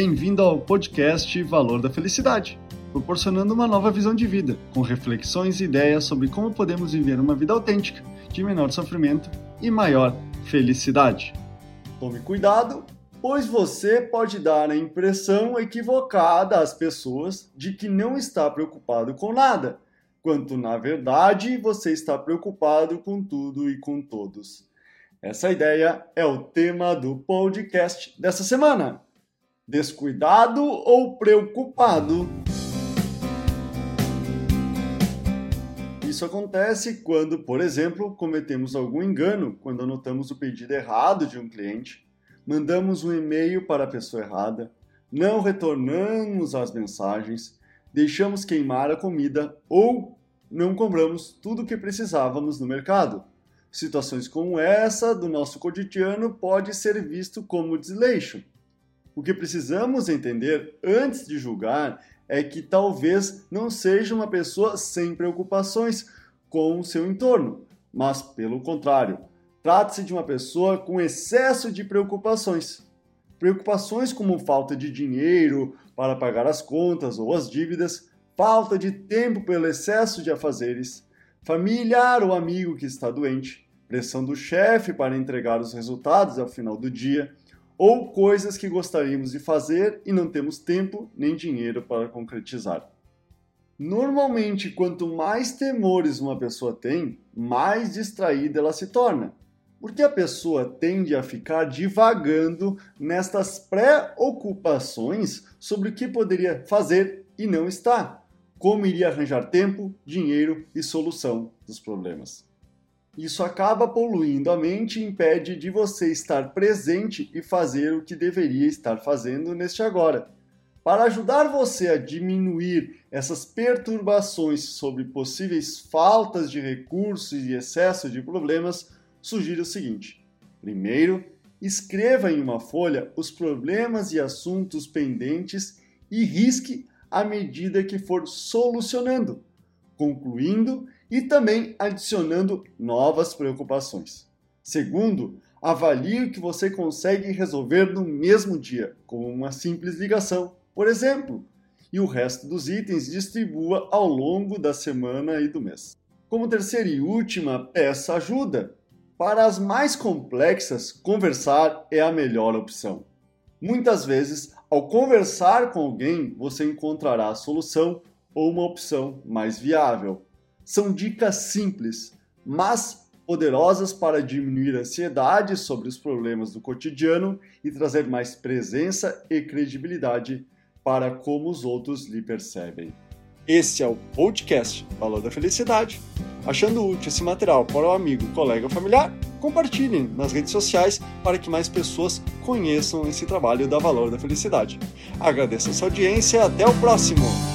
Bem-vindo ao podcast Valor da Felicidade, proporcionando uma nova visão de vida, com reflexões e ideias sobre como podemos viver uma vida autêntica, de menor sofrimento e maior felicidade. Tome cuidado, pois você pode dar a impressão equivocada às pessoas de que não está preocupado com nada, quanto na verdade você está preocupado com tudo e com todos. Essa ideia é o tema do podcast dessa semana. Descuidado ou preocupado? Isso acontece quando, por exemplo, cometemos algum engano quando anotamos o pedido errado de um cliente, mandamos um e-mail para a pessoa errada, não retornamos as mensagens, deixamos queimar a comida ou não compramos tudo o que precisávamos no mercado. Situações como essa do nosso cotidiano pode ser visto como desleixo. O que precisamos entender antes de julgar é que talvez não seja uma pessoa sem preocupações com o seu entorno, mas pelo contrário, trata-se de uma pessoa com excesso de preocupações. Preocupações como falta de dinheiro para pagar as contas ou as dívidas, falta de tempo pelo excesso de afazeres, familiar ou amigo que está doente, pressão do chefe para entregar os resultados ao final do dia, ou coisas que gostaríamos de fazer e não temos tempo nem dinheiro para concretizar. Normalmente, quanto mais temores uma pessoa tem, mais distraída ela se torna, porque a pessoa tende a ficar divagando nestas preocupações sobre o que poderia fazer e não está como iria arranjar tempo, dinheiro e solução dos problemas. Isso acaba poluindo a mente e impede de você estar presente e fazer o que deveria estar fazendo neste agora. Para ajudar você a diminuir essas perturbações sobre possíveis faltas de recursos e excesso de problemas, sugiro o seguinte: primeiro, escreva em uma folha os problemas e assuntos pendentes e risque à medida que for solucionando, concluindo e também adicionando novas preocupações. Segundo, avalie o que você consegue resolver no mesmo dia, como uma simples ligação, por exemplo, e o resto dos itens distribua ao longo da semana e do mês. Como terceira e última, peça ajuda. Para as mais complexas, conversar é a melhor opção. Muitas vezes, ao conversar com alguém, você encontrará a solução ou uma opção mais viável. São dicas simples, mas poderosas para diminuir a ansiedade sobre os problemas do cotidiano e trazer mais presença e credibilidade para como os outros lhe percebem. Esse é o podcast Valor da Felicidade. Achando útil esse material para o amigo, colega ou familiar, compartilhem nas redes sociais para que mais pessoas conheçam esse trabalho da Valor da Felicidade. Agradeço a sua audiência e até o próximo!